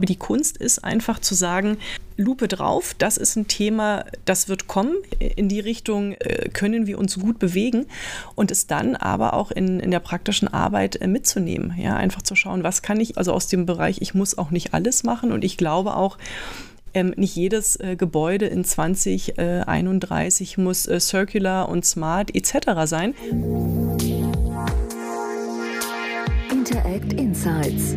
Die Kunst ist einfach zu sagen, Lupe drauf, das ist ein Thema, das wird kommen. In die Richtung äh, können wir uns gut bewegen und es dann aber auch in, in der praktischen Arbeit äh, mitzunehmen. Ja, einfach zu schauen, was kann ich, also aus dem Bereich, ich muss auch nicht alles machen und ich glaube auch, ähm, nicht jedes äh, Gebäude in 2031 muss äh, circular und smart etc. sein. Interact Insights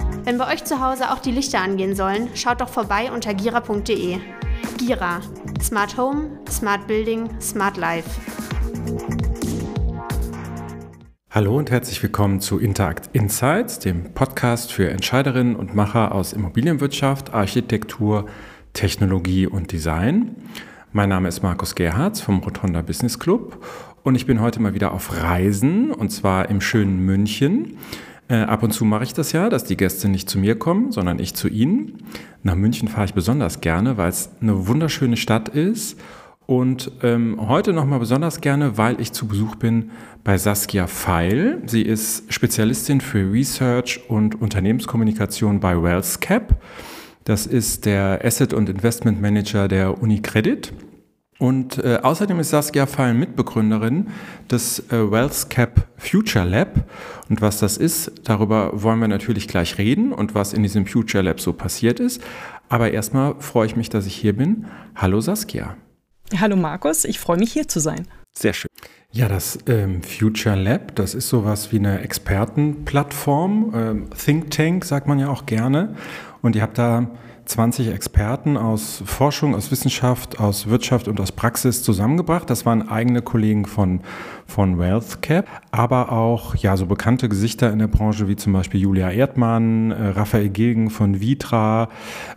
Wenn bei euch zu Hause auch die Lichter angehen sollen, schaut doch vorbei unter gira.de. Gira. Smart Home, Smart Building, Smart Life. Hallo und herzlich willkommen zu Interact Insights, dem Podcast für Entscheiderinnen und Macher aus Immobilienwirtschaft, Architektur, Technologie und Design. Mein Name ist Markus Gerhards vom Rotonda Business Club und ich bin heute mal wieder auf Reisen und zwar im schönen München. Äh, ab und zu mache ich das ja, dass die Gäste nicht zu mir kommen, sondern ich zu ihnen. Nach München fahre ich besonders gerne, weil es eine wunderschöne Stadt ist. Und ähm, heute nochmal besonders gerne, weil ich zu Besuch bin bei Saskia Feil. Sie ist Spezialistin für Research und Unternehmenskommunikation bei WellsCap. Das ist der Asset- und Investment Manager der UniCredit. Und äh, außerdem ist Saskia Feil Mitbegründerin des äh, WealthCap Future Lab. Und was das ist, darüber wollen wir natürlich gleich reden und was in diesem Future Lab so passiert ist. Aber erstmal freue ich mich, dass ich hier bin. Hallo Saskia. Hallo Markus, ich freue mich hier zu sein. Sehr schön. Ja, das ähm, Future Lab, das ist sowas wie eine Expertenplattform, ähm, Think Tank sagt man ja auch gerne. Und ihr habt da 20 Experten aus Forschung, aus Wissenschaft, aus Wirtschaft und aus Praxis zusammengebracht. Das waren eigene Kollegen von, von WealthCap, aber auch ja, so bekannte Gesichter in der Branche wie zum Beispiel Julia Erdmann, äh, Raphael Gilgen von Vitra,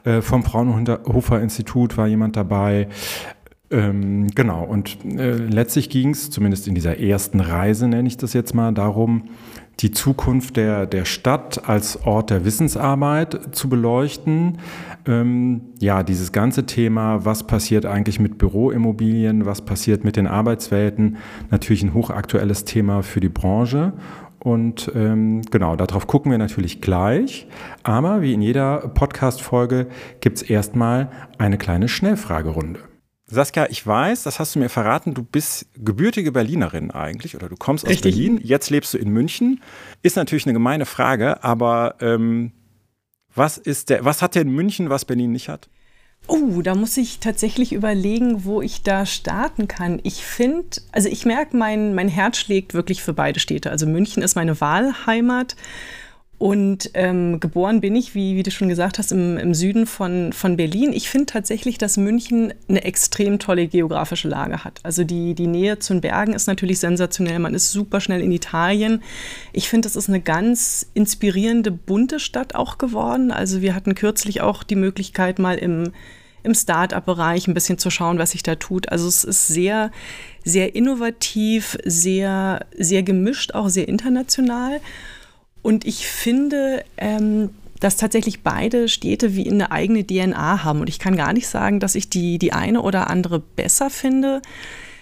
äh, vom Fraunhofer Institut war jemand dabei. Ähm, genau, und äh, letztlich ging es, zumindest in dieser ersten Reise nenne ich das jetzt mal, darum, die Zukunft der, der Stadt als Ort der Wissensarbeit zu beleuchten. Ähm, ja, dieses ganze Thema, was passiert eigentlich mit Büroimmobilien, was passiert mit den Arbeitswelten, natürlich ein hochaktuelles Thema für die Branche. Und ähm, genau, darauf gucken wir natürlich gleich. Aber wie in jeder Podcast-Folge gibt es erstmal eine kleine Schnellfragerunde. Saskia, ich weiß, das hast du mir verraten, du bist gebürtige Berlinerin eigentlich oder du kommst aus Richtig. Berlin, jetzt lebst du in München. Ist natürlich eine gemeine Frage, aber ähm, was, ist der, was hat denn München, was Berlin nicht hat? Oh, da muss ich tatsächlich überlegen, wo ich da starten kann. Ich finde, also ich merke, mein, mein Herz schlägt wirklich für beide Städte. Also München ist meine Wahlheimat. Und ähm, geboren bin ich, wie, wie du schon gesagt hast, im, im Süden von, von Berlin. Ich finde tatsächlich, dass München eine extrem tolle geografische Lage hat. Also die, die Nähe zu den Bergen ist natürlich sensationell. Man ist super schnell in Italien. Ich finde, es ist eine ganz inspirierende, bunte Stadt auch geworden. Also wir hatten kürzlich auch die Möglichkeit, mal im, im Start-up-Bereich ein bisschen zu schauen, was sich da tut. Also es ist sehr, sehr innovativ, sehr, sehr gemischt, auch sehr international. Und ich finde, ähm, dass tatsächlich beide Städte wie eine eigene DNA haben. Und ich kann gar nicht sagen, dass ich die, die eine oder andere besser finde.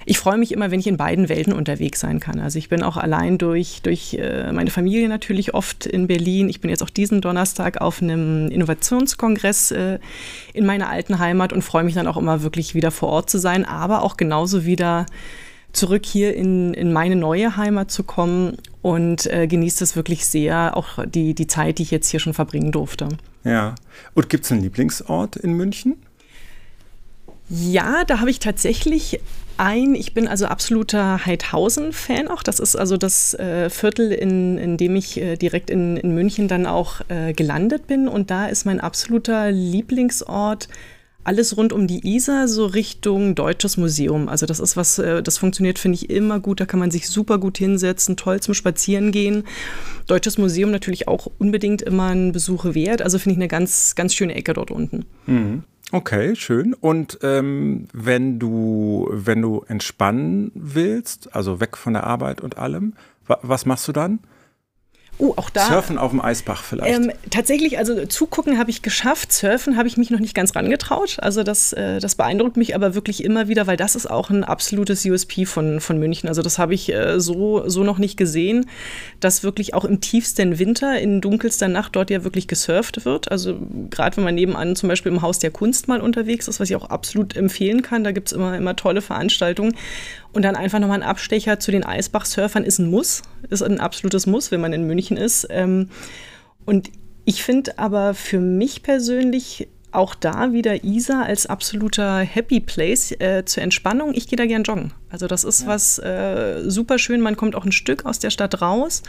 Ich freue mich immer, wenn ich in beiden Welten unterwegs sein kann. Also ich bin auch allein durch, durch äh, meine Familie natürlich oft in Berlin. Ich bin jetzt auch diesen Donnerstag auf einem Innovationskongress äh, in meiner alten Heimat und freue mich dann auch immer wirklich wieder vor Ort zu sein, aber auch genauso wieder zurück hier in, in meine neue Heimat zu kommen und äh, genieße es wirklich sehr, auch die, die Zeit, die ich jetzt hier schon verbringen durfte. Ja. Und gibt es einen Lieblingsort in München? Ja, da habe ich tatsächlich ein. Ich bin also absoluter Heidhausen-Fan auch. Das ist also das äh, Viertel, in, in dem ich äh, direkt in, in München dann auch äh, gelandet bin. Und da ist mein absoluter Lieblingsort alles rund um die Isar so Richtung Deutsches Museum. Also das ist was, äh, das funktioniert, finde ich, immer gut. Da kann man sich super gut hinsetzen, toll zum Spazierengehen. Deutsches Museum natürlich auch unbedingt immer ein Besuch wert. Also finde ich eine ganz, ganz schöne Ecke dort unten. Mhm. Okay, schön. Und ähm, wenn du, wenn du entspannen willst, also weg von der Arbeit und allem, wa was machst du dann? Oh, auch da. Surfen auf dem Eisbach vielleicht. Ähm, tatsächlich, also zugucken habe ich geschafft. Surfen habe ich mich noch nicht ganz rangetraut. Also das, äh, das beeindruckt mich aber wirklich immer wieder, weil das ist auch ein absolutes USP von, von München. Also das habe ich äh, so, so noch nicht gesehen, dass wirklich auch im tiefsten Winter, in dunkelster Nacht dort ja wirklich gesurft wird. Also gerade wenn man nebenan zum Beispiel im Haus der Kunst mal unterwegs ist, was ich auch absolut empfehlen kann. Da gibt es immer, immer tolle Veranstaltungen. Und dann einfach nochmal ein Abstecher zu den Eisbach-Surfern ist ein Muss, ist ein absolutes Muss, wenn man in München ist. Ähm, und ich finde aber für mich persönlich auch da wieder Isa als absoluter Happy Place äh, zur Entspannung. Ich gehe da gern joggen. Also das ist ja. was äh, super schön. Man kommt auch ein Stück aus der Stadt raus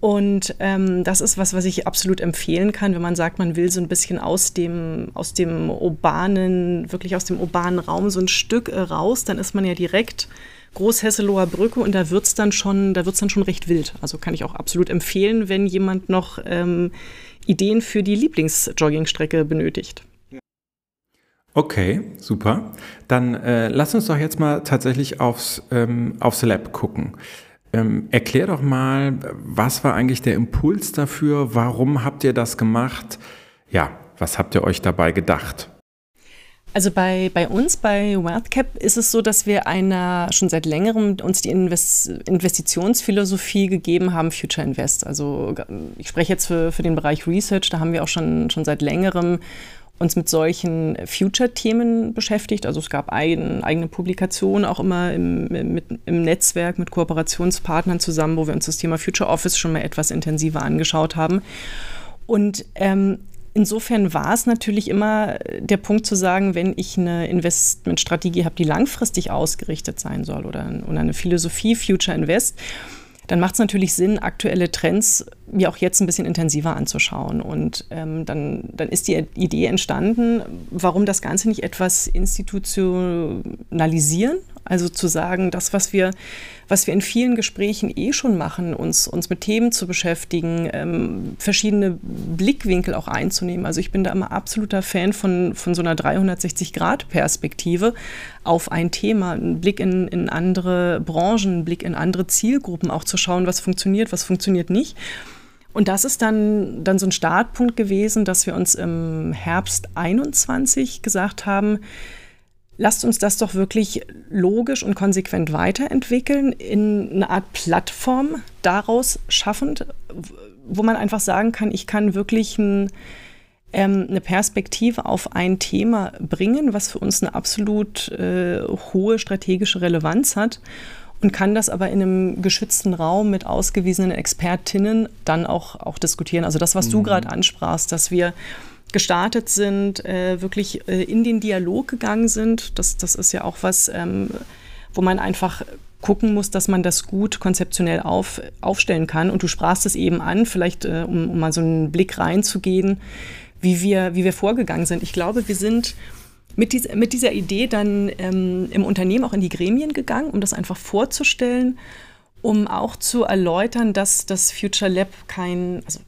und ähm, das ist was, was ich absolut empfehlen kann, wenn man sagt, man will so ein bisschen aus dem, aus dem urbanen, wirklich aus dem urbanen Raum so ein Stück äh, raus, dann ist man ja direkt Großhesseloher Brücke und da wird es dann schon, da wird's dann schon recht wild. Also kann ich auch absolut empfehlen, wenn jemand noch ähm, Ideen für die Lieblingsjoggingstrecke benötigt. Okay, super. Dann äh, lass uns doch jetzt mal tatsächlich aufs, ähm, aufs Lab gucken. Ähm, erklär doch mal, was war eigentlich der Impuls dafür? Warum habt ihr das gemacht? Ja, was habt ihr euch dabei gedacht? Also bei, bei uns, bei WealthCap, ist es so, dass wir einer schon seit längerem uns die Invest Investitionsphilosophie gegeben haben, Future Invest. Also ich spreche jetzt für, für den Bereich Research, da haben wir auch schon, schon seit längerem uns mit solchen Future-Themen beschäftigt. Also es gab ein, eigene Publikationen auch immer im, mit, im Netzwerk mit Kooperationspartnern zusammen, wo wir uns das Thema Future Office schon mal etwas intensiver angeschaut haben. Und ähm, insofern war es natürlich immer der Punkt zu sagen, wenn ich eine Investmentstrategie habe, die langfristig ausgerichtet sein soll oder, oder eine Philosophie Future Invest, dann macht es natürlich Sinn, aktuelle Trends mir auch jetzt ein bisschen intensiver anzuschauen. Und ähm, dann, dann ist die Idee entstanden, warum das Ganze nicht etwas institutionalisieren, also zu sagen, das, was wir, was wir in vielen Gesprächen eh schon machen, uns, uns mit Themen zu beschäftigen, ähm, verschiedene Blickwinkel auch einzunehmen. Also ich bin da immer absoluter Fan von, von so einer 360-Grad-Perspektive auf ein Thema, einen Blick in, in andere Branchen, einen Blick in andere Zielgruppen, auch zu schauen, was funktioniert, was funktioniert nicht. Und das ist dann, dann so ein Startpunkt gewesen, dass wir uns im Herbst 21 gesagt haben, lasst uns das doch wirklich logisch und konsequent weiterentwickeln, in eine Art Plattform daraus schaffend, wo man einfach sagen kann, ich kann wirklich ein, ähm, eine Perspektive auf ein Thema bringen, was für uns eine absolut äh, hohe strategische Relevanz hat und kann das aber in einem geschützten Raum mit ausgewiesenen Expertinnen dann auch, auch diskutieren. Also das, was mhm. du gerade ansprachst, dass wir gestartet sind, äh, wirklich äh, in den Dialog gegangen sind. Das, das ist ja auch was, ähm, wo man einfach gucken muss, dass man das gut konzeptionell auf, aufstellen kann. Und du sprachst es eben an, vielleicht äh, um, um mal so einen Blick reinzugehen, wie wir, wie wir vorgegangen sind. Ich glaube, wir sind mit, dies, mit dieser Idee dann ähm, im Unternehmen auch in die Gremien gegangen, um das einfach vorzustellen, um auch zu erläutern, dass das Future Lab kein, also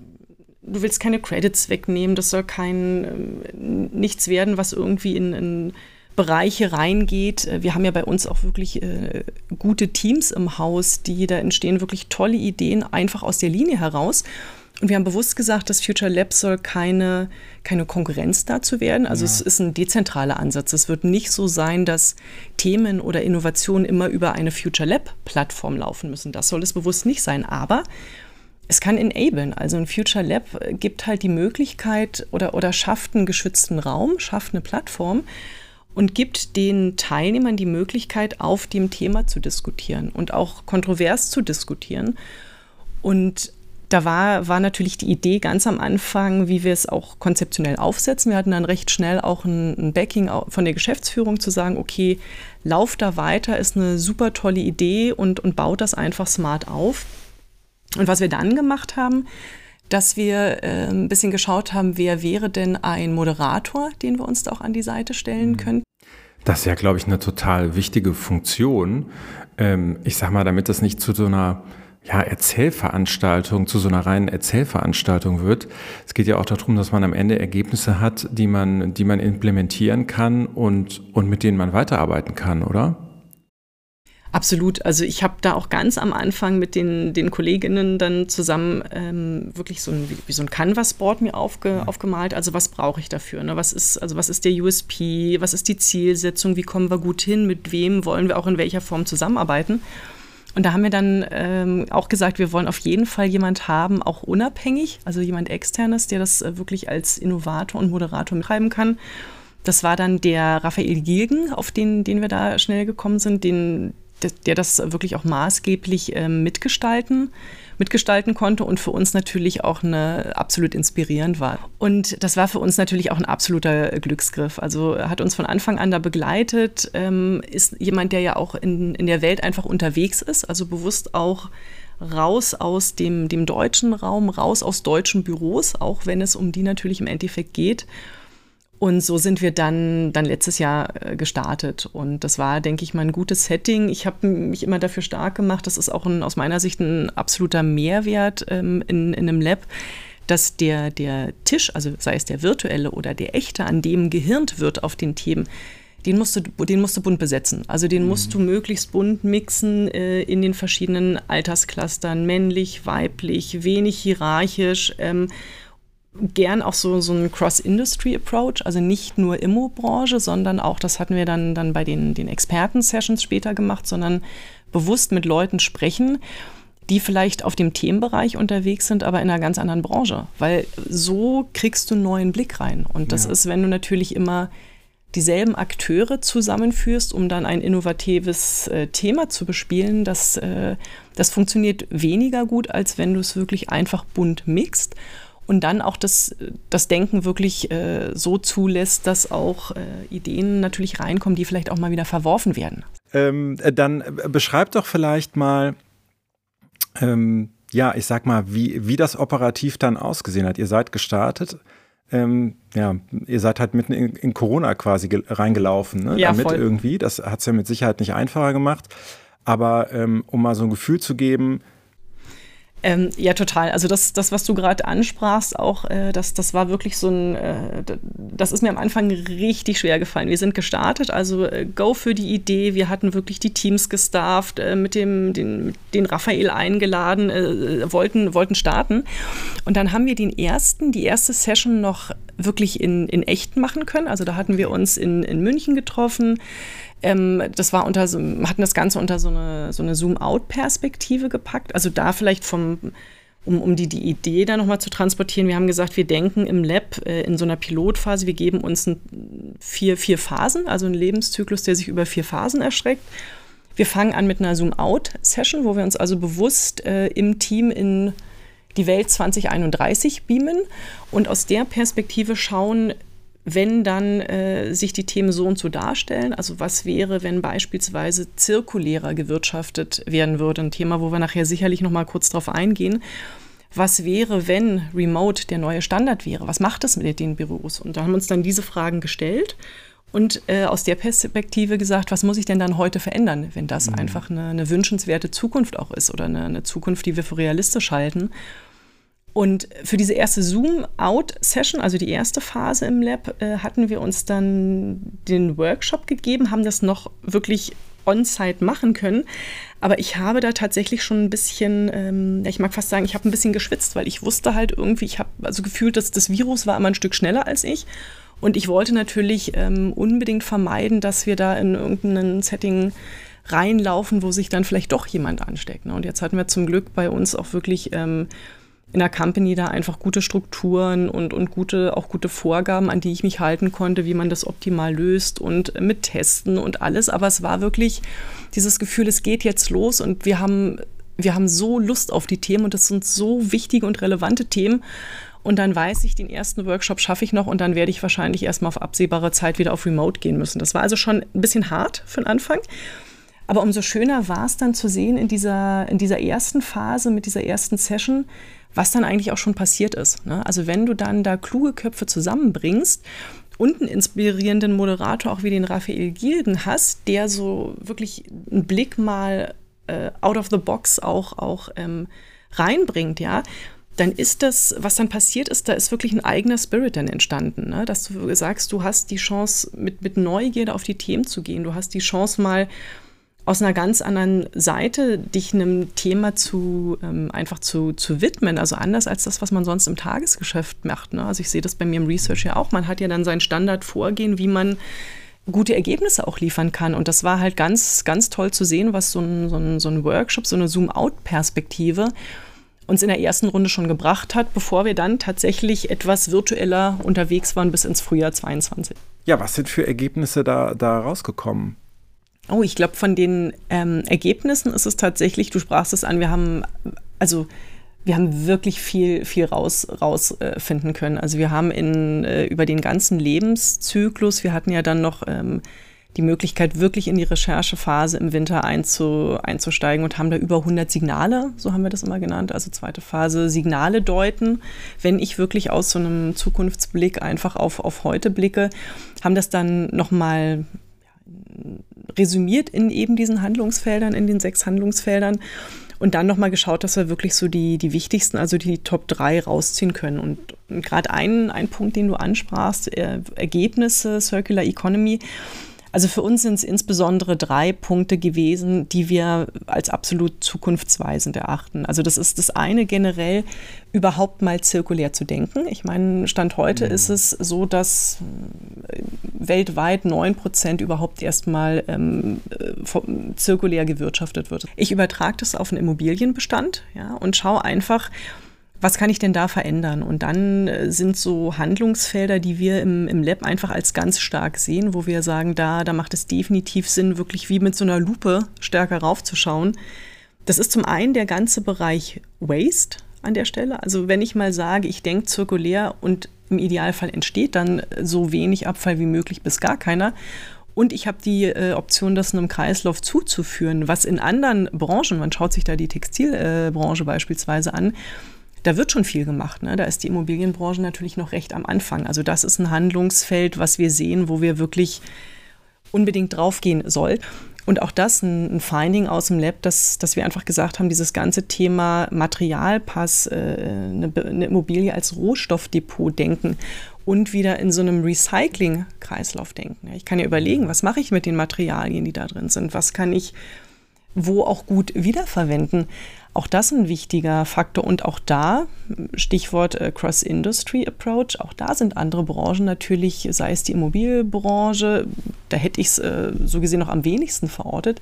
du willst keine Credits wegnehmen, das soll kein ähm, nichts werden, was irgendwie in, in, Bereiche reingeht. Äh, wir haben ja bei uns auch wirklich äh, gute Teams im Haus, die da entstehen wirklich tolle Ideen einfach aus der Linie heraus. Und wir haben bewusst gesagt, das Future Lab soll keine, keine Konkurrenz dazu werden. Also ja. es ist ein dezentraler Ansatz. Es wird nicht so sein, dass Themen oder Innovationen immer über eine Future Lab-Plattform laufen müssen. Das soll es bewusst nicht sein. Aber es kann enablen. Also ein Future Lab gibt halt die Möglichkeit oder, oder schafft einen geschützten Raum, schafft eine Plattform und gibt den Teilnehmern die Möglichkeit, auf dem Thema zu diskutieren und auch kontrovers zu diskutieren. Und da war, war natürlich die Idee ganz am Anfang, wie wir es auch konzeptionell aufsetzen. Wir hatten dann recht schnell auch ein, ein Backing von der Geschäftsführung zu sagen, okay, lauf da weiter, ist eine super tolle Idee und, und baut das einfach smart auf. Und was wir dann gemacht haben, dass wir äh, ein bisschen geschaut haben, wer wäre denn ein Moderator, den wir uns da auch an die Seite stellen mhm. können. Das ist ja, glaube ich, eine total wichtige Funktion. Ähm, ich sage mal, damit das nicht zu so einer ja, Erzählveranstaltung, zu so einer reinen Erzählveranstaltung wird. Es geht ja auch darum, dass man am Ende Ergebnisse hat, die man, die man implementieren kann und, und mit denen man weiterarbeiten kann, oder? Absolut. Also ich habe da auch ganz am Anfang mit den, den Kolleginnen dann zusammen ähm, wirklich so ein, wie, wie so ein Canvas-Board mir aufge, aufgemalt. Also was brauche ich dafür? Ne? Was ist, also was ist der USP? Was ist die Zielsetzung? Wie kommen wir gut hin? Mit wem wollen wir auch in welcher Form zusammenarbeiten? Und da haben wir dann ähm, auch gesagt, wir wollen auf jeden Fall jemand haben, auch unabhängig, also jemand externes, der das äh, wirklich als Innovator und Moderator mitschreiben kann. Das war dann der Raphael Gilgen, auf den, den wir da schnell gekommen sind, den, der das wirklich auch maßgeblich äh, mitgestalten, mitgestalten konnte und für uns natürlich auch eine absolut inspirierend war. Und das war für uns natürlich auch ein absoluter Glücksgriff. Also hat uns von Anfang an da begleitet, ähm, ist jemand, der ja auch in, in der Welt einfach unterwegs ist, also bewusst auch raus aus dem, dem deutschen Raum, raus aus deutschen Büros, auch wenn es um die natürlich im Endeffekt geht und so sind wir dann, dann letztes Jahr äh, gestartet. Und das war, denke ich mal, ein gutes Setting. Ich habe mich immer dafür stark gemacht. Das ist auch ein, aus meiner Sicht ein absoluter Mehrwert ähm, in, in einem Lab, dass der, der Tisch, also sei es der virtuelle oder der echte, an dem gehirnt wird auf den Themen, den musst du, den musst du bunt besetzen. Also den musst mhm. du möglichst bunt mixen äh, in den verschiedenen Altersclustern, männlich, weiblich, wenig hierarchisch. Ähm, gern auch so, so ein Cross-Industry-Approach, also nicht nur Immo-Branche, sondern auch, das hatten wir dann, dann bei den, den Experten-Sessions später gemacht, sondern bewusst mit Leuten sprechen, die vielleicht auf dem Themenbereich unterwegs sind, aber in einer ganz anderen Branche. Weil so kriegst du einen neuen Blick rein. Und das ja. ist, wenn du natürlich immer dieselben Akteure zusammenführst, um dann ein innovatives äh, Thema zu bespielen, das, äh, das funktioniert weniger gut, als wenn du es wirklich einfach bunt mixt und dann auch das, das Denken wirklich äh, so zulässt, dass auch äh, Ideen natürlich reinkommen, die vielleicht auch mal wieder verworfen werden. Ähm, äh, dann äh, beschreib doch vielleicht mal, ähm, ja, ich sag mal, wie, wie das operativ dann ausgesehen hat. Ihr seid gestartet. Ähm, ja, ihr seid halt mitten in, in Corona quasi reingelaufen, ne? Ja, damit voll. irgendwie. Das hat es ja mit Sicherheit nicht einfacher gemacht. Aber ähm, um mal so ein Gefühl zu geben, ähm, ja, total. Also das, das was du gerade ansprachst, auch äh, das, das war wirklich so ein, äh, das ist mir am Anfang richtig schwer gefallen. Wir sind gestartet, also äh, Go für die Idee. Wir hatten wirklich die Teams gestafft, äh, mit dem den, den Raphael eingeladen, äh, wollten, wollten starten. Und dann haben wir den ersten, die erste Session noch wirklich in, in echt machen können. Also da hatten wir uns in, in München getroffen. Ähm, das war unter so, hatten das Ganze unter so eine, so eine Zoom-out-Perspektive gepackt. Also da vielleicht vom, um, um die, die Idee da nochmal zu transportieren. Wir haben gesagt, wir denken im Lab äh, in so einer Pilotphase, wir geben uns ein, vier, vier Phasen, also einen Lebenszyklus, der sich über vier Phasen erschreckt. Wir fangen an mit einer Zoom-out-Session, wo wir uns also bewusst äh, im Team in die Welt 2031 beamen und aus der Perspektive schauen, wenn dann äh, sich die Themen so und so darstellen. Also was wäre, wenn beispielsweise zirkulärer gewirtschaftet werden würde? Ein Thema, wo wir nachher sicherlich noch mal kurz drauf eingehen. Was wäre, wenn Remote der neue Standard wäre? Was macht das mit den Büros? Und da haben wir uns dann diese Fragen gestellt und äh, aus der Perspektive gesagt, was muss ich denn dann heute verändern, wenn das mhm. einfach eine, eine, wünschenswerte Zukunft auch ist oder eine, eine Zukunft, die wir für realistisch halten? Und für diese erste Zoom-Out-Session, also die erste Phase im Lab, äh, hatten wir uns dann den Workshop gegeben, haben das noch wirklich on-site machen können. Aber ich habe da tatsächlich schon ein bisschen, ähm, ich mag fast sagen, ich habe ein bisschen geschwitzt, weil ich wusste halt irgendwie, ich habe also gefühlt, dass das Virus war immer ein Stück schneller als ich. Und ich wollte natürlich ähm, unbedingt vermeiden, dass wir da in irgendein Setting reinlaufen, wo sich dann vielleicht doch jemand ansteckt. Ne? Und jetzt hatten wir zum Glück bei uns auch wirklich ähm, in der Company da einfach gute Strukturen und, und gute, auch gute Vorgaben, an die ich mich halten konnte, wie man das optimal löst und mit Testen und alles. Aber es war wirklich dieses Gefühl, es geht jetzt los und wir haben, wir haben so Lust auf die Themen und das sind so wichtige und relevante Themen. Und dann weiß ich, den ersten Workshop schaffe ich noch und dann werde ich wahrscheinlich erstmal auf absehbare Zeit wieder auf Remote gehen müssen. Das war also schon ein bisschen hart für den Anfang. Aber umso schöner war es dann zu sehen in dieser, in dieser ersten Phase, mit dieser ersten Session, was dann eigentlich auch schon passiert ist. Ne? Also wenn du dann da kluge Köpfe zusammenbringst und einen inspirierenden Moderator auch wie den Raphael Gilden hast, der so wirklich einen Blick mal äh, out of the box auch, auch ähm, reinbringt, ja, dann ist das, was dann passiert ist, da ist wirklich ein eigener Spirit dann entstanden. Ne? Dass du sagst, du hast die Chance, mit, mit Neugierde auf die Themen zu gehen. Du hast die Chance, mal aus einer ganz anderen Seite dich einem Thema zu ähm, einfach zu, zu widmen. Also anders als das, was man sonst im Tagesgeschäft macht. Ne? Also ich sehe das bei mir im Research ja auch. Man hat ja dann sein Standardvorgehen, wie man gute Ergebnisse auch liefern kann. Und das war halt ganz, ganz toll zu sehen, was so ein, so ein, so ein Workshop, so eine Zoom-out-Perspektive uns in der ersten Runde schon gebracht hat, bevor wir dann tatsächlich etwas virtueller unterwegs waren bis ins Frühjahr 22. Ja, was sind für Ergebnisse da, da rausgekommen? Oh, ich glaube, von den ähm, Ergebnissen ist es tatsächlich, du sprachst es an, wir haben, also wir haben wirklich viel, viel raus, rausfinden äh, können. Also wir haben in, äh, über den ganzen Lebenszyklus, wir hatten ja dann noch ähm, die Möglichkeit, wirklich in die Recherchephase im Winter einzu, einzusteigen und haben da über 100 Signale, so haben wir das immer genannt, also zweite Phase, Signale deuten. Wenn ich wirklich aus so einem Zukunftsblick einfach auf, auf heute blicke, haben das dann nochmal resümiert in eben diesen Handlungsfeldern, in den sechs Handlungsfeldern und dann nochmal geschaut, dass wir wirklich so die, die wichtigsten, also die Top 3 rausziehen können. Und, gerade ein, ein Punkt, den du ansprachst, äh, Ergebnisse, Circular Economy, also für uns sind es insbesondere drei Punkte gewesen, die wir als absolut zukunftsweisend erachten. Also das ist das eine generell, überhaupt mal zirkulär zu denken. Ich meine, Stand heute mhm. ist es so, dass äh, weltweit neun Prozent überhaupt erstmal ähm, äh, zirkulär gewirtschaftet wird. Ich übertrage das auf einen Immobilienbestand ja, und schaue einfach, was kann ich denn da verändern? Und dann äh, sind so Handlungsfelder, die wir im, im Lab einfach als ganz stark sehen, wo wir sagen, da, da macht es definitiv Sinn, wirklich wie mit so einer Lupe stärker raufzuschauen. Das ist zum einen der ganze Bereich Waste an der Stelle. Also wenn ich mal sage, ich denke zirkulär und im Idealfall entsteht dann so wenig Abfall wie möglich bis gar keiner. Und ich habe die äh, Option, das einem Kreislauf zuzuführen, was in anderen Branchen, man schaut sich da die Textilbranche äh, beispielsweise an, da wird schon viel gemacht. Ne? Da ist die Immobilienbranche natürlich noch recht am Anfang. Also das ist ein Handlungsfeld, was wir sehen, wo wir wirklich unbedingt draufgehen sollten. Und auch das ein, ein, Finding aus dem Lab, dass, dass wir einfach gesagt haben, dieses ganze Thema Materialpass, äh, eine, eine Immobilie als Rohstoffdepot denken und wieder in so einem Recycling-Kreislauf denken. Ich kann ja überlegen, was mache ich mit den Materialien, die da drin sind? Was kann ich wo auch gut wiederverwenden? Auch das ein wichtiger Faktor und auch da, Stichwort äh, Cross-Industry-Approach, auch da sind andere Branchen natürlich, sei es die Immobilienbranche, da hätte ich es äh, so gesehen noch am wenigsten verortet,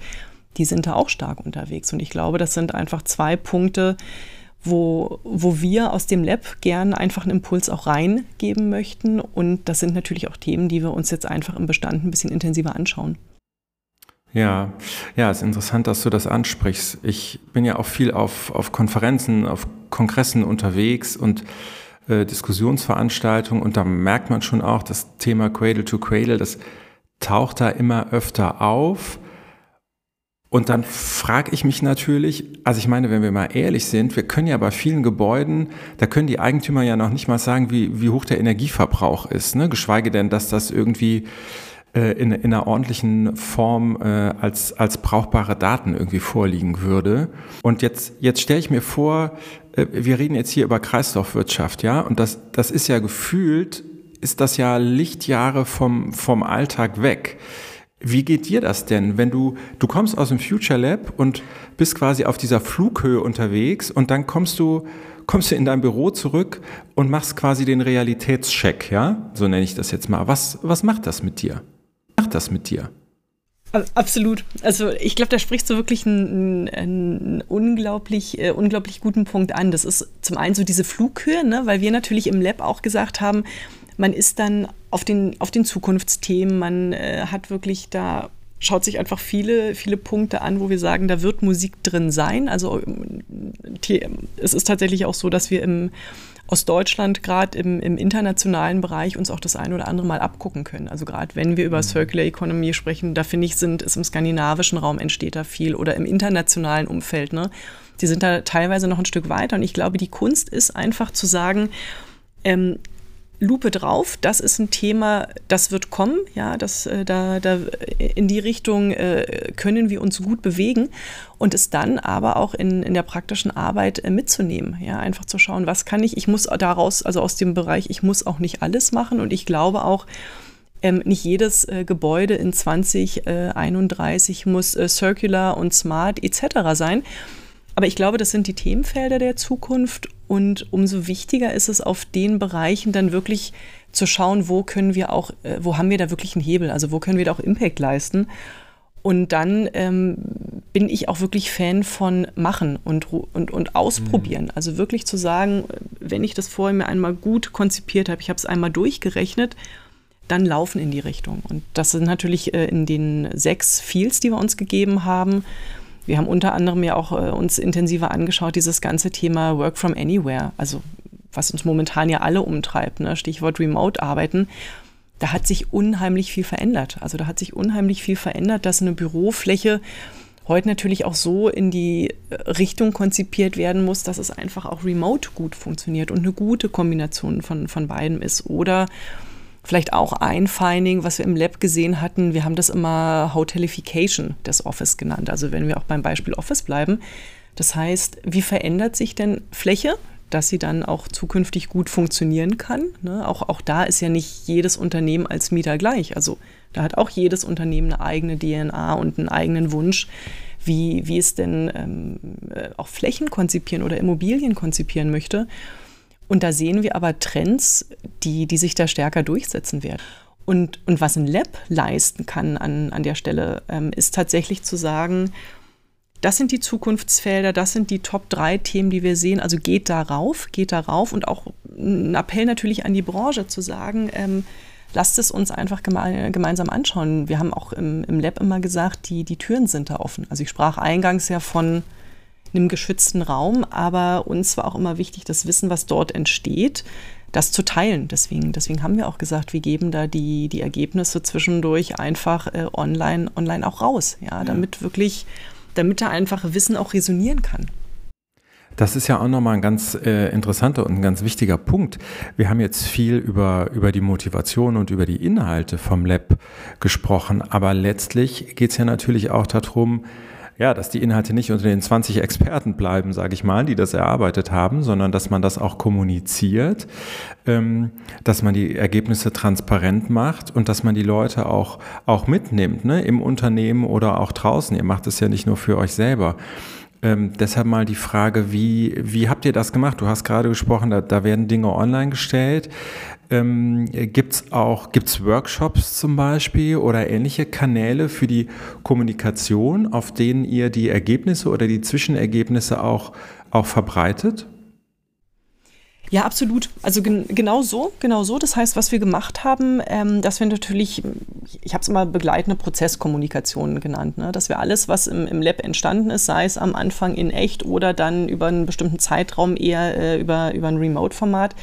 die sind da auch stark unterwegs. Und ich glaube, das sind einfach zwei Punkte, wo, wo wir aus dem Lab gern einfach einen Impuls auch reingeben möchten. Und das sind natürlich auch Themen, die wir uns jetzt einfach im Bestand ein bisschen intensiver anschauen. Ja, ja, es ist interessant, dass du das ansprichst. Ich bin ja auch viel auf, auf Konferenzen, auf Kongressen unterwegs und äh, Diskussionsveranstaltungen und da merkt man schon auch, das Thema Cradle to Cradle, das taucht da immer öfter auf. Und dann frage ich mich natürlich, also ich meine, wenn wir mal ehrlich sind, wir können ja bei vielen Gebäuden, da können die Eigentümer ja noch nicht mal sagen, wie, wie hoch der Energieverbrauch ist, ne? geschweige denn, dass das irgendwie äh, in, in einer ordentlichen Form äh, als, als brauchbare Daten irgendwie vorliegen würde. Und jetzt, jetzt stelle ich mir vor, äh, wir reden jetzt hier über Kreislaufwirtschaft, ja, und das, das ist ja gefühlt, ist das ja Lichtjahre vom, vom Alltag weg. Wie geht dir das denn, wenn du, du kommst aus dem Future Lab und bist quasi auf dieser Flughöhe unterwegs und dann kommst du, kommst du in dein Büro zurück und machst quasi den Realitätscheck, ja? So nenne ich das jetzt mal. Was, was macht das mit dir? Macht das mit dir? Absolut. Also ich glaube, da sprichst du wirklich einen, einen unglaublich, äh, unglaublich guten Punkt an. Das ist zum einen so diese Flughöhe, ne? weil wir natürlich im Lab auch gesagt haben, man ist dann auf den, auf den Zukunftsthemen, man äh, hat wirklich da, schaut sich einfach viele, viele Punkte an, wo wir sagen, da wird Musik drin sein. Also äh, es ist tatsächlich auch so, dass wir im aus Deutschland gerade im, im, internationalen Bereich uns auch das ein oder andere mal abgucken können. Also gerade wenn wir über mhm. Circular Economy sprechen, da finde ich, sind es im skandinavischen Raum entsteht da viel oder im internationalen Umfeld. Ne? Die sind da teilweise noch ein Stück weiter und ich glaube, die Kunst ist einfach zu sagen, ähm, Lupe drauf, das ist ein Thema, das wird kommen, ja, das, äh, da, da in die Richtung äh, können wir uns gut bewegen und es dann aber auch in, in der praktischen Arbeit äh, mitzunehmen, ja, einfach zu schauen, was kann ich, ich muss daraus, also aus dem Bereich, ich muss auch nicht alles machen und ich glaube auch, ähm, nicht jedes äh, Gebäude in 2031 äh, muss äh, circular und smart etc. sein. Aber ich glaube, das sind die Themenfelder der Zukunft und umso wichtiger ist es, auf den Bereichen dann wirklich zu schauen, wo können wir auch, äh, wo haben wir da wirklich einen Hebel, also wo können wir da auch Impact leisten. Und dann ähm, bin ich auch wirklich Fan von machen und, und, und ausprobieren. Mhm. Also wirklich zu sagen, wenn ich das vorher mir einmal gut konzipiert habe, ich habe es einmal durchgerechnet, dann laufen in die Richtung. Und das sind natürlich äh, in den sechs Fields, die wir uns gegeben haben, wir haben unter anderem ja auch äh, uns intensiver angeschaut, dieses ganze Thema Work from Anywhere, also was uns momentan ja alle umtreibt, ne? Stichwort Remote-Arbeiten. Da hat sich unheimlich viel verändert. Also da hat sich unheimlich viel verändert, dass eine Bürofläche heute natürlich auch so in die äh, Richtung konzipiert werden muss, dass es einfach auch remote gut funktioniert und eine gute Kombination von, von beidem ist. Oder Vielleicht auch ein Finding, was wir im Lab gesehen hatten, wir haben das immer Hotelification des Office genannt. Also wenn wir auch beim Beispiel Office bleiben. Das heißt, wie verändert sich denn Fläche, dass sie dann auch zukünftig gut funktionieren kann? Ne? Auch, auch da ist ja nicht jedes Unternehmen als Mieter gleich. Also da hat auch jedes Unternehmen eine eigene DNA und einen eigenen Wunsch, wie, wie es denn ähm, äh, auch Flächen konzipieren oder Immobilien konzipieren möchte. Und da sehen wir aber Trends, die, die sich da stärker durchsetzen werden. Und, und was ein Lab leisten kann an, an der Stelle, ähm, ist tatsächlich zu sagen, das sind die Zukunftsfelder, das sind die Top 3 Themen, die wir sehen. Also geht darauf, geht darauf und auch ein Appell natürlich an die Branche zu sagen, ähm, lasst es uns einfach geme gemeinsam anschauen. Wir haben auch im, im Lab immer gesagt, die, die Türen sind da offen. Also ich sprach eingangs ja von einem geschützten Raum, aber uns war auch immer wichtig, das Wissen, was dort entsteht, das zu teilen. Deswegen, deswegen haben wir auch gesagt, wir geben da die, die Ergebnisse zwischendurch einfach äh, online, online auch raus, ja, damit ja. wirklich, damit da einfach Wissen auch resonieren kann. Das ist ja auch nochmal ein ganz äh, interessanter und ein ganz wichtiger Punkt. Wir haben jetzt viel über, über die Motivation und über die Inhalte vom Lab gesprochen, aber letztlich geht es ja natürlich auch darum, ja, dass die Inhalte nicht unter den 20 Experten bleiben, sage ich mal, die das erarbeitet haben, sondern dass man das auch kommuniziert, ähm, dass man die Ergebnisse transparent macht und dass man die Leute auch, auch mitnimmt, ne, im Unternehmen oder auch draußen. Ihr macht es ja nicht nur für euch selber. Ähm, deshalb mal die Frage, wie, wie habt ihr das gemacht? Du hast gerade gesprochen, da, da werden Dinge online gestellt. Ähm, Gibt es auch gibt's Workshops zum Beispiel oder ähnliche Kanäle für die Kommunikation, auf denen ihr die Ergebnisse oder die Zwischenergebnisse auch, auch verbreitet? Ja, absolut. Also gen genau so, genau so. Das heißt, was wir gemacht haben, ähm, dass wir natürlich, ich habe es immer begleitende Prozesskommunikation genannt, ne? dass wir alles, was im, im Lab entstanden ist, sei es am Anfang in echt oder dann über einen bestimmten Zeitraum eher äh, über, über ein Remote-Format,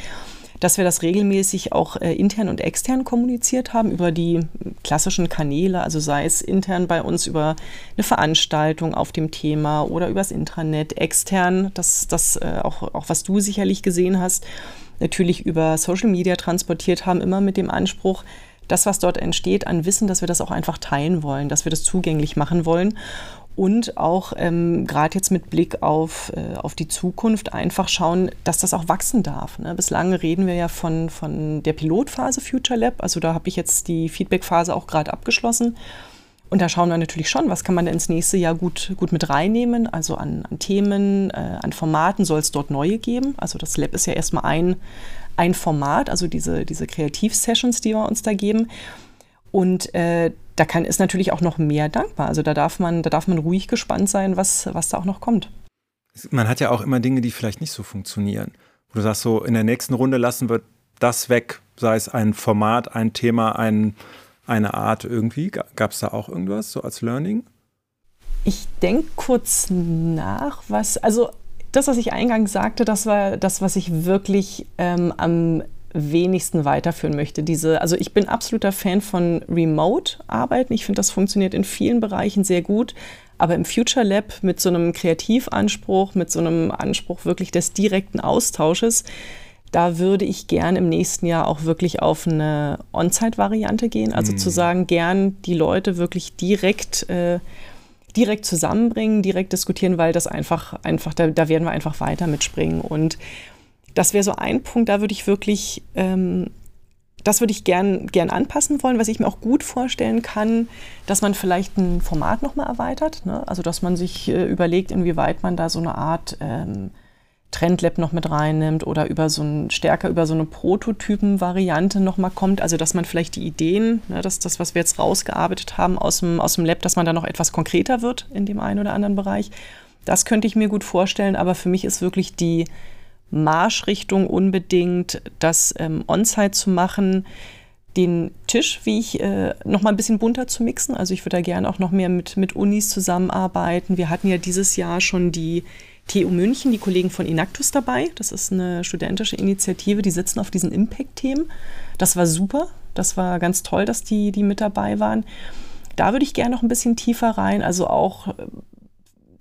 dass wir das regelmäßig auch äh, intern und extern kommuniziert haben über die klassischen Kanäle, also sei es intern bei uns über eine Veranstaltung auf dem Thema oder übers Intranet, extern, das, das äh, auch, auch was du sicherlich gesehen hast, natürlich über Social Media transportiert haben, immer mit dem Anspruch, das, was dort entsteht an Wissen, dass wir das auch einfach teilen wollen, dass wir das zugänglich machen wollen und auch ähm, gerade jetzt mit Blick auf, äh, auf die Zukunft einfach schauen, dass das auch wachsen darf. Ne? Bislang reden wir ja von, von der Pilotphase Future Lab, also da habe ich jetzt die Feedbackphase auch gerade abgeschlossen. Und da schauen wir natürlich schon, was kann man ins nächste Jahr gut, gut mit reinnehmen. Also an, an Themen, äh, an Formaten soll es dort neue geben. Also das Lab ist ja erstmal ein, ein Format, also diese, diese Kreativ-Sessions, die wir uns da geben. Und äh, da kann, ist natürlich auch noch mehr dankbar. Also da darf man, da darf man ruhig gespannt sein, was, was da auch noch kommt. Man hat ja auch immer Dinge, die vielleicht nicht so funktionieren. Wo du sagst, so in der nächsten Runde lassen wir das weg, sei es ein Format, ein Thema, ein, eine Art irgendwie. Gab es da auch irgendwas so als Learning? Ich denke kurz nach, was, also das, was ich eingangs sagte, das war das, was ich wirklich ähm, am wenigsten weiterführen möchte. Diese, also ich bin absoluter Fan von Remote-Arbeiten. Ich finde, das funktioniert in vielen Bereichen sehr gut. Aber im Future Lab mit so einem Kreativanspruch, mit so einem Anspruch wirklich des direkten Austausches, da würde ich gern im nächsten Jahr auch wirklich auf eine On-Site-Variante gehen. Also mhm. zu sagen, gern die Leute wirklich direkt, äh, direkt zusammenbringen, direkt diskutieren, weil das einfach, einfach, da, da werden wir einfach weiter mitspringen. Und das wäre so ein Punkt, da würde ich wirklich, ähm, das würde ich gern, gern anpassen wollen, was ich mir auch gut vorstellen kann, dass man vielleicht ein Format nochmal erweitert. Ne? Also dass man sich äh, überlegt, inwieweit man da so eine Art ähm, Trendlab noch mit reinnimmt oder über so ein, stärker über so eine Prototypen-Variante nochmal kommt. Also dass man vielleicht die Ideen, ne, dass das, was wir jetzt rausgearbeitet haben aus dem, aus dem Lab, dass man da noch etwas konkreter wird in dem einen oder anderen Bereich. Das könnte ich mir gut vorstellen, aber für mich ist wirklich die Marschrichtung unbedingt, das ähm, On-Site zu machen, den Tisch, wie ich, äh, noch mal ein bisschen bunter zu mixen. Also ich würde da gerne auch noch mehr mit, mit Unis zusammenarbeiten. Wir hatten ja dieses Jahr schon die TU München, die Kollegen von Inactus dabei. Das ist eine studentische Initiative, die sitzen auf diesen Impact-Themen. Das war super. Das war ganz toll, dass die, die mit dabei waren. Da würde ich gerne noch ein bisschen tiefer rein, also auch äh,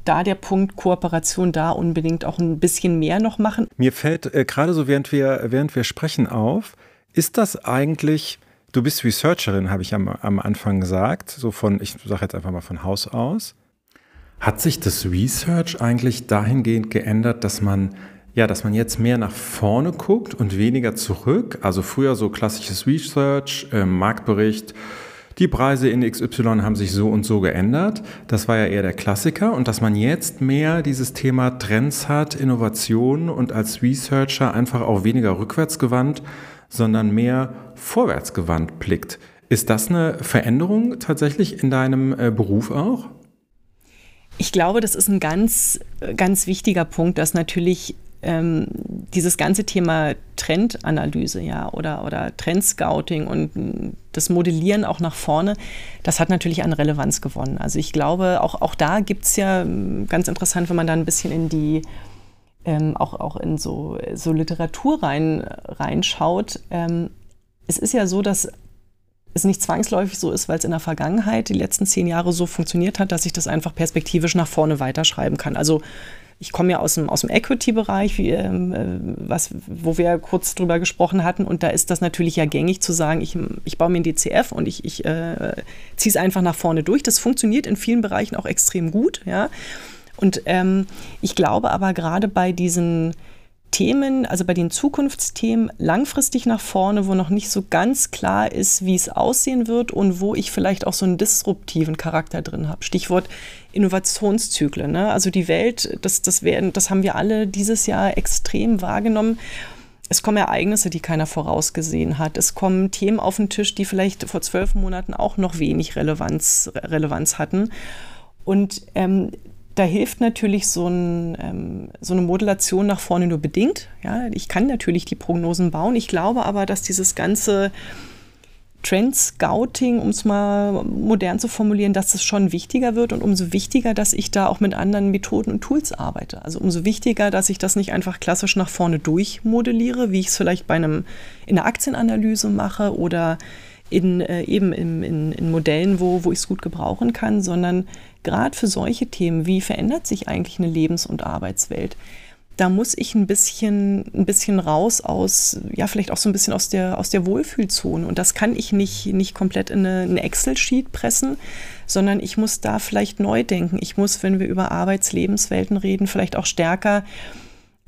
da der Punkt Kooperation da unbedingt auch ein bisschen mehr noch machen. Mir fällt äh, gerade so, während wir, während wir sprechen, auf, ist das eigentlich, du bist Researcherin, habe ich am, am Anfang gesagt, so von, ich sage jetzt einfach mal von Haus aus. Hat sich das Research eigentlich dahingehend geändert, dass man ja, dass man jetzt mehr nach vorne guckt und weniger zurück? Also früher so klassisches Research, äh, Marktbericht, die Preise in XY haben sich so und so geändert. Das war ja eher der Klassiker. Und dass man jetzt mehr dieses Thema Trends hat, Innovation und als Researcher einfach auch weniger rückwärtsgewandt, sondern mehr vorwärtsgewandt blickt. Ist das eine Veränderung tatsächlich in deinem äh, Beruf auch? Ich glaube, das ist ein ganz, ganz wichtiger Punkt, dass natürlich ähm, dieses ganze Thema Trendanalyse ja, oder, oder Trendscouting und das Modellieren auch nach vorne, das hat natürlich an Relevanz gewonnen. Also ich glaube, auch, auch da gibt es ja ähm, ganz interessant, wenn man da ein bisschen in die ähm, auch, auch in so, so Literatur rein, reinschaut. Ähm, es ist ja so, dass es nicht zwangsläufig so ist, weil es in der Vergangenheit die letzten zehn Jahre so funktioniert hat, dass ich das einfach perspektivisch nach vorne weiterschreiben kann. Also ich komme ja aus dem, aus dem Equity-Bereich, ähm, äh, wo wir kurz drüber gesprochen hatten. Und da ist das natürlich ja gängig zu sagen, ich, ich baue mir ein DCF und ich, ich äh, ziehe es einfach nach vorne durch. Das funktioniert in vielen Bereichen auch extrem gut. Ja? Und ähm, ich glaube aber gerade bei diesen Themen, also bei den Zukunftsthemen langfristig nach vorne, wo noch nicht so ganz klar ist, wie es aussehen wird und wo ich vielleicht auch so einen disruptiven Charakter drin habe. Stichwort Innovationszyklen. Ne? Also die Welt, das, das, werden, das haben wir alle dieses Jahr extrem wahrgenommen. Es kommen Ereignisse, die keiner vorausgesehen hat. Es kommen Themen auf den Tisch, die vielleicht vor zwölf Monaten auch noch wenig Relevanz, Relevanz hatten. Und ähm, da hilft natürlich so, ein, ähm, so, eine Modulation nach vorne nur bedingt. Ja, ich kann natürlich die Prognosen bauen. Ich glaube aber, dass dieses ganze Trend-Scouting, um es mal modern zu formulieren, dass es schon wichtiger wird und umso wichtiger, dass ich da auch mit anderen Methoden und Tools arbeite. Also umso wichtiger, dass ich das nicht einfach klassisch nach vorne durchmodelliere, wie ich es vielleicht bei einem in der Aktienanalyse mache oder in, äh, eben in, in, in, Modellen, wo, wo ich es gut gebrauchen kann, sondern gerade für solche Themen, wie verändert sich eigentlich eine Lebens- und Arbeitswelt, da muss ich ein bisschen, ein bisschen raus aus, ja, vielleicht auch so ein bisschen aus der, aus der Wohlfühlzone. Und das kann ich nicht, nicht komplett in eine Excel-Sheet pressen, sondern ich muss da vielleicht neu denken. Ich muss, wenn wir über Arbeitslebenswelten reden, vielleicht auch stärker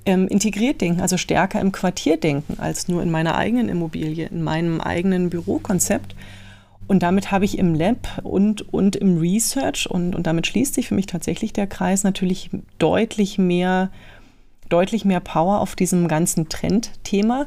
ähm, integriert denken, also stärker im Quartier denken, als nur in meiner eigenen Immobilie, in meinem eigenen Bürokonzept. Und damit habe ich im Lab und, und im Research, und, und damit schließt sich für mich tatsächlich der Kreis, natürlich deutlich mehr, deutlich mehr Power auf diesem ganzen Trendthema.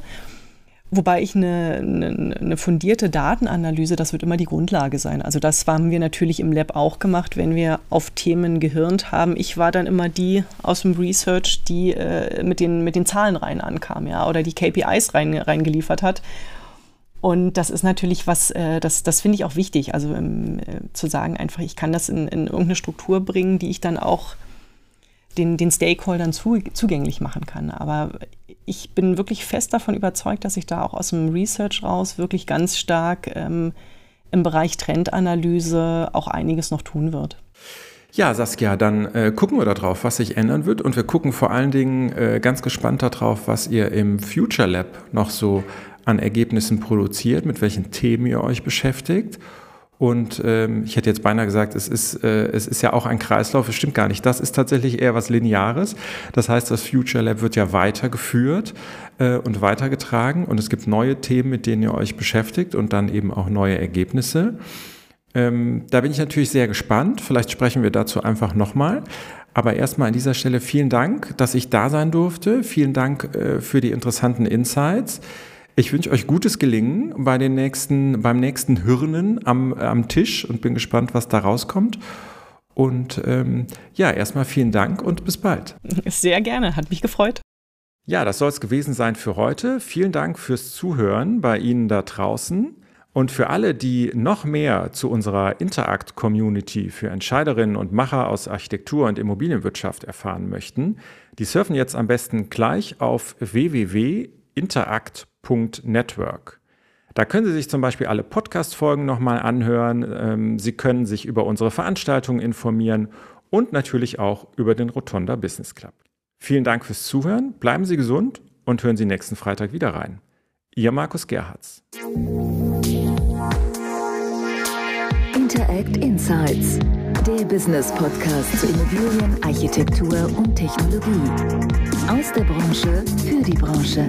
Wobei ich eine, eine, eine, fundierte Datenanalyse, das wird immer die Grundlage sein. Also das haben wir natürlich im Lab auch gemacht, wenn wir auf Themen gehirnt haben. Ich war dann immer die aus dem Research, die äh, mit, den, mit den Zahlen rein ankam, ja, oder die KPIs rein, reingeliefert hat. Und das ist natürlich was, äh, das, das finde ich auch wichtig. Also ähm, äh, zu sagen einfach, ich kann das in, in irgendeine Struktur bringen, die ich dann auch den, den Stakeholdern zu, zugänglich machen kann. Aber ich bin wirklich fest davon überzeugt, dass sich da auch aus dem Research raus wirklich ganz stark ähm, im Bereich Trendanalyse auch einiges noch tun wird. Ja, Saskia, dann äh, gucken wir darauf, was sich ändern wird. Und wir gucken vor allen Dingen äh, ganz gespannt darauf, was ihr im Future Lab noch so an Ergebnissen produziert, mit welchen Themen ihr euch beschäftigt. Und ähm, ich hätte jetzt beinahe gesagt, es ist, äh, es ist ja auch ein Kreislauf. Es stimmt gar nicht. Das ist tatsächlich eher was Lineares. Das heißt, das Future Lab wird ja weitergeführt äh, und weitergetragen. Und es gibt neue Themen, mit denen ihr euch beschäftigt und dann eben auch neue Ergebnisse. Ähm, da bin ich natürlich sehr gespannt. Vielleicht sprechen wir dazu einfach nochmal. Aber erstmal an dieser Stelle vielen Dank, dass ich da sein durfte. Vielen Dank äh, für die interessanten Insights. Ich wünsche euch gutes Gelingen bei den nächsten, beim nächsten Hirnen am, am Tisch und bin gespannt, was da rauskommt. Und ähm, ja, erstmal vielen Dank und bis bald. Sehr gerne, hat mich gefreut. Ja, das soll es gewesen sein für heute. Vielen Dank fürs Zuhören bei Ihnen da draußen. Und für alle, die noch mehr zu unserer Interact-Community für Entscheiderinnen und Macher aus Architektur und Immobilienwirtschaft erfahren möchten, die surfen jetzt am besten gleich auf www.interact.com Network. Da können Sie sich zum Beispiel alle Podcast-Folgen nochmal anhören. Ähm, Sie können sich über unsere Veranstaltungen informieren und natürlich auch über den Rotonda Business Club. Vielen Dank fürs Zuhören, bleiben Sie gesund und hören Sie nächsten Freitag wieder rein. Ihr Markus Gerhards. Interact Insights, der Business Podcast zu Immobilien, Architektur und Technologie. Aus der Branche für die Branche.